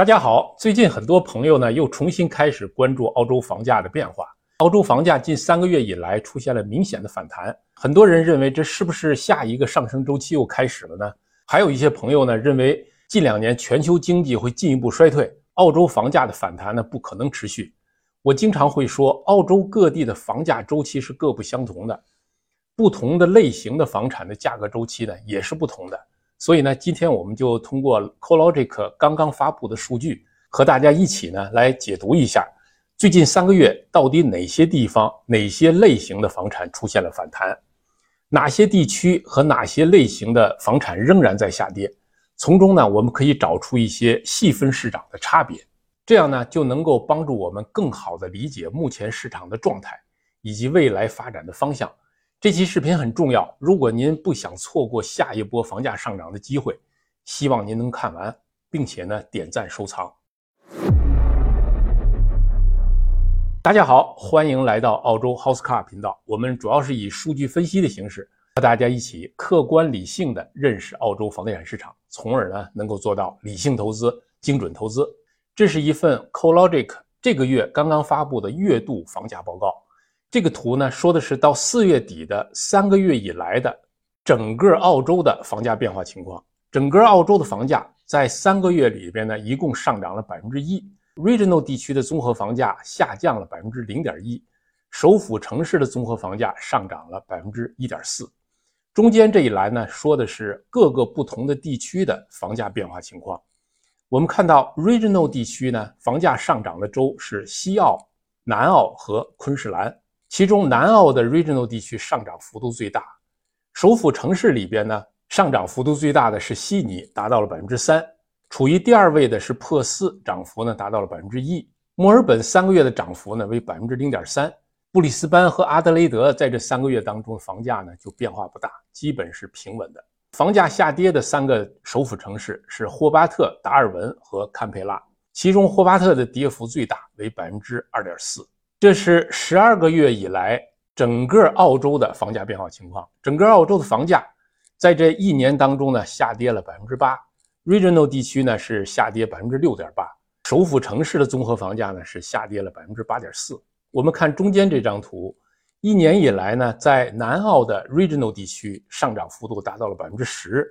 大家好，最近很多朋友呢又重新开始关注澳洲房价的变化。澳洲房价近三个月以来出现了明显的反弹，很多人认为这是不是下一个上升周期又开始了呢？还有一些朋友呢认为近两年全球经济会进一步衰退，澳洲房价的反弹呢不可能持续。我经常会说，澳洲各地的房价周期是各不相同的，不同的类型的房产的价格周期呢也是不同的。所以呢，今天我们就通过 CoLogic 刚刚发布的数据，和大家一起呢来解读一下，最近三个月到底哪些地方、哪些类型的房产出现了反弹，哪些地区和哪些类型的房产仍然在下跌。从中呢，我们可以找出一些细分市场的差别，这样呢就能够帮助我们更好的理解目前市场的状态以及未来发展的方向。这期视频很重要，如果您不想错过下一波房价上涨的机会，希望您能看完，并且呢点赞收藏。大家好，欢迎来到澳洲 House Car 频道，我们主要是以数据分析的形式和大家一起客观理性的认识澳洲房地产市场，从而呢能够做到理性投资、精准投资。这是一份 CoLogic 这个月刚刚发布的月度房价报告。这个图呢，说的是到四月底的三个月以来的整个澳洲的房价变化情况。整个澳洲的房价在三个月里边呢，一共上涨了百分之一。Regional 地区的综合房价下降了百分之零点一，首府城市的综合房价上涨了百分之一点四。中间这一栏呢，说的是各个不同的地区的房价变化情况。我们看到 Regional 地区呢，房价上涨的州是西澳、南澳和昆士兰。其中，南澳的 Regional 地区上涨幅度最大。首府城市里边呢，上涨幅度最大的是悉尼，达到了百分之三。处于第二位的是珀斯，涨幅呢达到了百分之一。墨尔本三个月的涨幅呢为百分之零点三。布里斯班和阿德雷德在这三个月当中，房价呢就变化不大，基本是平稳的。房价下跌的三个首府城市是霍巴特、达尔文和堪培拉，其中霍巴特的跌幅最大，为百分之二点四。这是十二个月以来整个澳洲的房价变化情况。整个澳洲的房价在这一年当中呢，下跌了百分之八。Regional 地区呢是下跌百分之六点八。首府城市的综合房价呢是下跌了百分之八点四。我们看中间这张图，一年以来呢，在南澳的 Regional 地区上涨幅度达到了百分之十，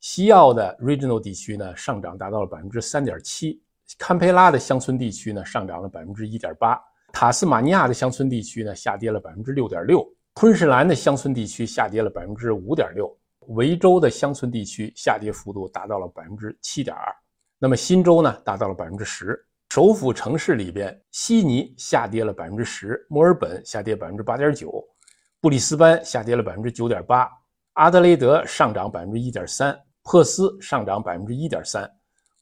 西澳的 Regional 地区呢上涨达到了百分之三点七，堪培拉的乡村地区呢上涨了百分之一点八。塔斯马尼亚的乡村地区呢，下跌了百分之六点六；昆士兰的乡村地区下跌了百分之五点六；维州的乡村地区下跌幅度达到了百分之七点二。那么新州呢，达到了百分之十。首府城市里边，悉尼下跌了百分之十，墨尔本下跌百分之八点九，布里斯班下跌了百分之九点八，阿德雷德上涨百分之一点三，珀斯上涨百分之一点三，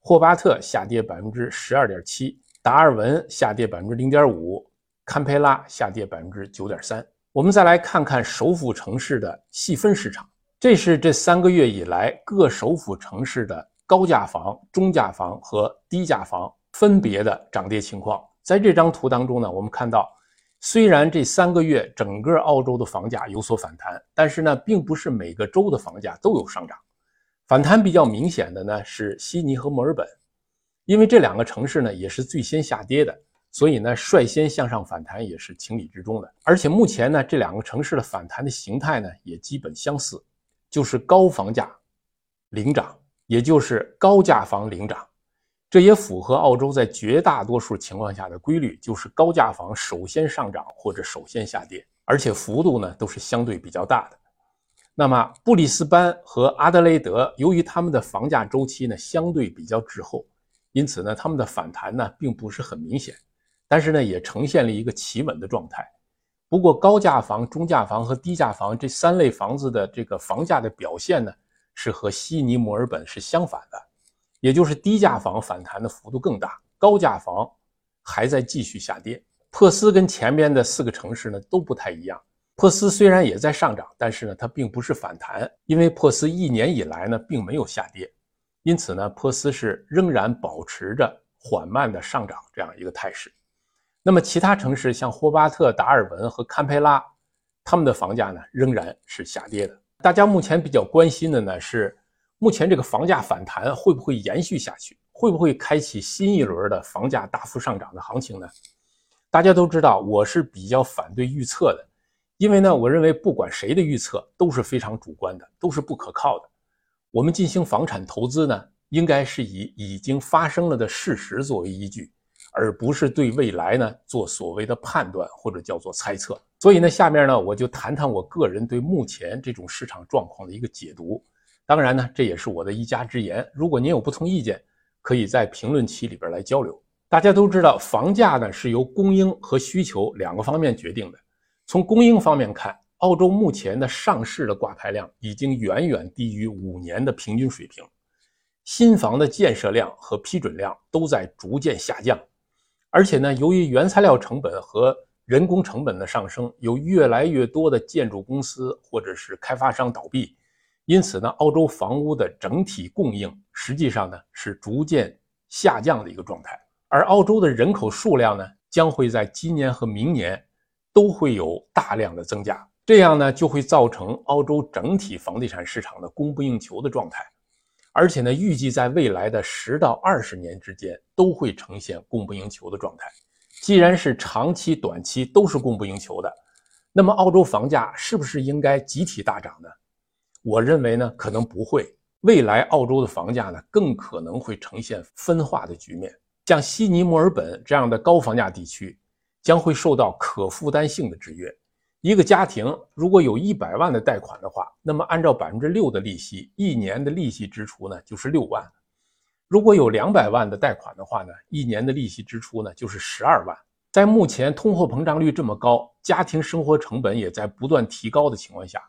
霍巴特下跌百分之十二点七。达尔文下跌百分之零点五，堪培拉下跌百分之九点三。我们再来看看首府城市的细分市场，这是这三个月以来各首府城市的高价房、中价房和低价房分别的涨跌情况。在这张图当中呢，我们看到，虽然这三个月整个澳洲的房价有所反弹，但是呢，并不是每个州的房价都有上涨。反弹比较明显的呢是悉尼和墨尔本。因为这两个城市呢也是最先下跌的，所以呢率先向上反弹也是情理之中的。而且目前呢这两个城市的反弹的形态呢也基本相似，就是高房价领涨，也就是高价房领涨。这也符合澳洲在绝大多数情况下的规律，就是高价房首先上涨或者首先下跌，而且幅度呢都是相对比较大的。那么布里斯班和阿德雷德由于他们的房价周期呢相对比较滞后。因此呢，他们的反弹呢并不是很明显，但是呢也呈现了一个企稳的状态。不过高价房、中价房和低价房这三类房子的这个房价的表现呢，是和悉尼、墨尔本是相反的，也就是低价房反弹的幅度更大，高价房还在继续下跌。珀斯跟前边的四个城市呢都不太一样，珀斯虽然也在上涨，但是呢它并不是反弹，因为珀斯一年以来呢并没有下跌。因此呢，珀斯是仍然保持着缓慢的上涨这样一个态势。那么其他城市像霍巴特、达尔文和堪培拉，他们的房价呢仍然是下跌的。大家目前比较关心的呢是，目前这个房价反弹会不会延续下去，会不会开启新一轮的房价大幅上涨的行情呢？大家都知道，我是比较反对预测的，因为呢，我认为不管谁的预测都是非常主观的，都是不可靠的。我们进行房产投资呢，应该是以已经发生了的事实作为依据，而不是对未来呢做所谓的判断或者叫做猜测。所以呢，下面呢我就谈谈我个人对目前这种市场状况的一个解读。当然呢，这也是我的一家之言。如果您有不同意见，可以在评论区里边来交流。大家都知道，房价呢是由供应和需求两个方面决定的。从供应方面看，澳洲目前的上市的挂牌量已经远远低于五年的平均水平，新房的建设量和批准量都在逐渐下降。而且呢，由于原材料成本和人工成本的上升，有越来越多的建筑公司或者是开发商倒闭，因此呢，澳洲房屋的整体供应实际上呢是逐渐下降的一个状态。而澳洲的人口数量呢，将会在今年和明年都会有大量的增加，这样呢就会造成澳洲整体房地产市场的供不应求的状态，而且呢，预计在未来的十到二十年之间都会呈现供不应求的状态。既然是长期、短期都是供不应求的，那么澳洲房价是不是应该集体大涨呢？我认为呢，可能不会。未来澳洲的房价呢，更可能会呈现分化的局面。像悉尼、墨尔本这样的高房价地区，将会受到可负担性的制约。一个家庭如果有一百万的贷款的话，那么按照百分之六的利息，一年的利息支出呢就是六万；如果有两百万的贷款的话呢，一年的利息支出呢就是十二万。在目前通货膨胀率这么高，家庭生活成本也在不断提高的情况下，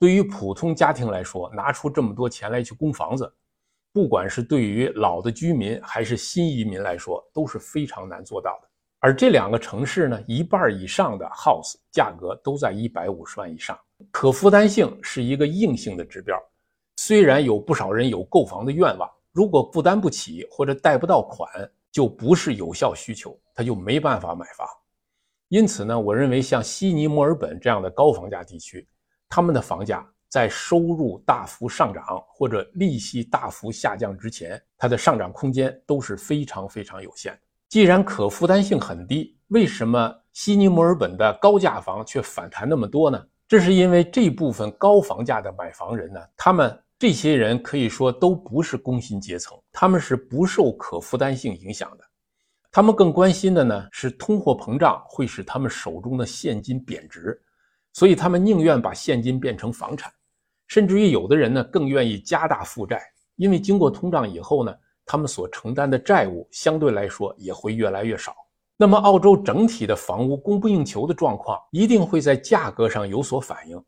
对于普通家庭来说，拿出这么多钱来去供房子。不管是对于老的居民还是新移民来说，都是非常难做到的。而这两个城市呢，一半以上的 house 价格都在一百五十万以上，可负担性是一个硬性的指标。虽然有不少人有购房的愿望，如果负担不起或者贷不到款，就不是有效需求，他就没办法买房。因此呢，我认为像悉尼、墨尔本这样的高房价地区，他们的房价。在收入大幅上涨或者利息大幅下降之前，它的上涨空间都是非常非常有限的。既然可负担性很低，为什么悉尼、墨尔本的高价房却反弹那么多呢？这是因为这部分高房价的买房人呢，他们这些人可以说都不是工薪阶层，他们是不受可负担性影响的。他们更关心的呢是通货膨胀会使他们手中的现金贬值，所以他们宁愿把现金变成房产。甚至于有的人呢，更愿意加大负债，因为经过通胀以后呢，他们所承担的债务相对来说也会越来越少。那么，澳洲整体的房屋供不应求的状况一定会在价格上有所反映。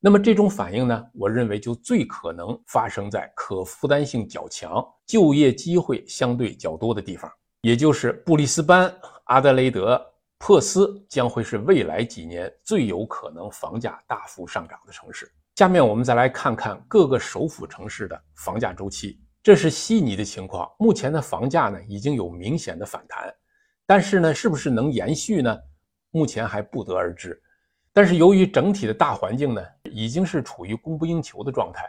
那么，这种反应呢，我认为就最可能发生在可负担性较强、就业机会相对较多的地方，也就是布里斯班、阿德雷德、珀斯将会是未来几年最有可能房价大幅上涨的城市。下面我们再来看看各个首府城市的房价周期。这是悉尼的情况，目前的房价呢已经有明显的反弹，但是呢，是不是能延续呢？目前还不得而知。但是由于整体的大环境呢已经是处于供不应求的状态，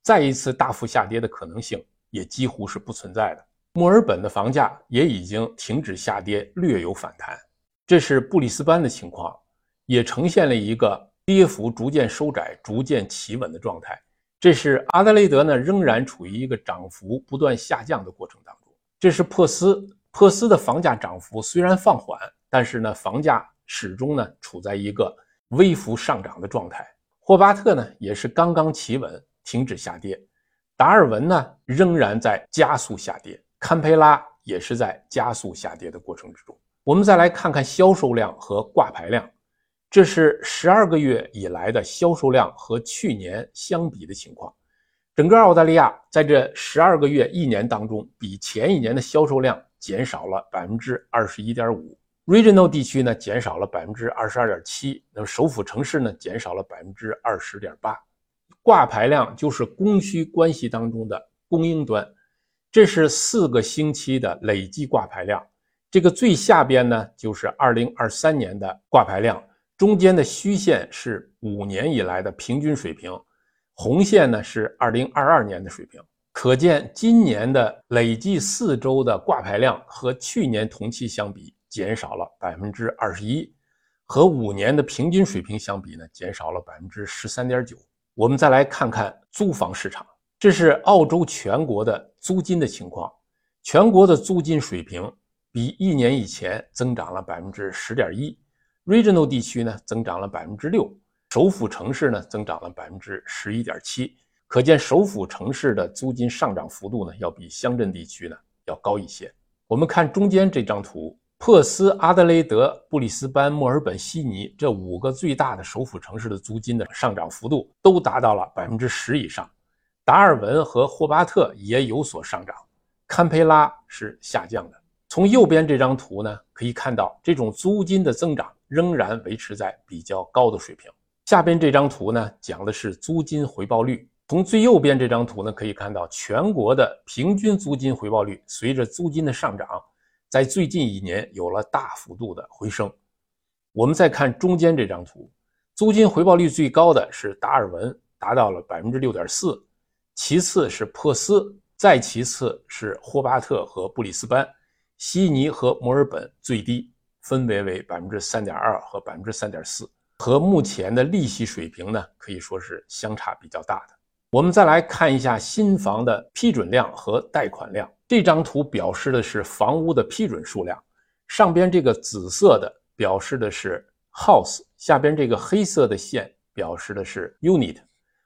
再一次大幅下跌的可能性也几乎是不存在的。墨尔本的房价也已经停止下跌，略有反弹。这是布里斯班的情况，也呈现了一个。跌幅逐渐收窄、逐渐企稳的状态，这是阿德雷德呢，仍然处于一个涨幅不断下降的过程当中。这是珀斯，珀斯的房价涨幅虽然放缓，但是呢，房价始终呢处在一个微幅上涨的状态。霍巴特呢也是刚刚企稳，停止下跌。达尔文呢仍然在加速下跌，堪培拉也是在加速下跌的过程之中。我们再来看看销售量和挂牌量。这是十二个月以来的销售量和去年相比的情况。整个澳大利亚在这十二个月一年当中，比前一年的销售量减少了百分之二十一点五。Regional 地区呢，减少了百分之二十二点七。那么首府城市呢，减少了百分之二十点八。挂牌量就是供需关系当中的供应端，这是四个星期的累计挂牌量。这个最下边呢，就是二零二三年的挂牌量。中间的虚线是五年以来的平均水平，红线呢是二零二二年的水平。可见今年的累计四周的挂牌量和去年同期相比减少了百分之二十一，和五年的平均水平相比呢，减少了百分之十三点九。我们再来看看租房市场，这是澳洲全国的租金的情况，全国的租金水平比一年以前增长了百分之十点一，Regional 地区呢增长了百分之六，首府城市呢增长了百分之十一点七，可见首府城市的租金上涨幅度呢要比乡镇地区呢要高一些。我们看中间这张图。珀斯、阿德雷德、布里斯班、墨尔本、悉尼这五个最大的首府城市的租金的上涨幅度都达到了百分之十以上，达尔文和霍巴特也有所上涨，堪培拉是下降的。从右边这张图呢，可以看到这种租金的增长仍然维持在比较高的水平。下边这张图呢，讲的是租金回报率。从最右边这张图呢，可以看到全国的平均租金回报率随着租金的上涨。在最近一年有了大幅度的回升。我们再看中间这张图，租金回报率最高的是达尔文，达到了百分之六点四，其次是珀斯，再其次是霍巴特和布里斯班，悉尼和墨尔本最低，分别为百分之三点二和百分之三点四，和目前的利息水平呢，可以说是相差比较大的。我们再来看一下新房的批准量和贷款量。这张图表示的是房屋的批准数量，上边这个紫色的表示的是 house，下边这个黑色的线表示的是 unit。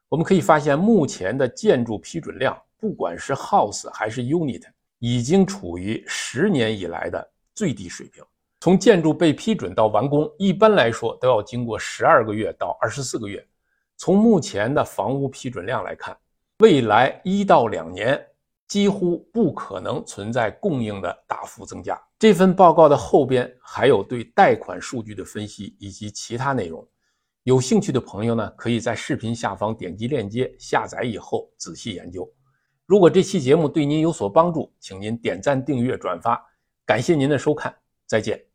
我们可以发现，目前的建筑批准量，不管是 house 还是 unit，已经处于十年以来的最低水平。从建筑被批准到完工，一般来说都要经过十二个月到二十四个月。从目前的房屋批准量来看，未来一到两年几乎不可能存在供应的大幅增加。这份报告的后边还有对贷款数据的分析以及其他内容，有兴趣的朋友呢，可以在视频下方点击链接下载以后仔细研究。如果这期节目对您有所帮助，请您点赞、订阅、转发，感谢您的收看，再见。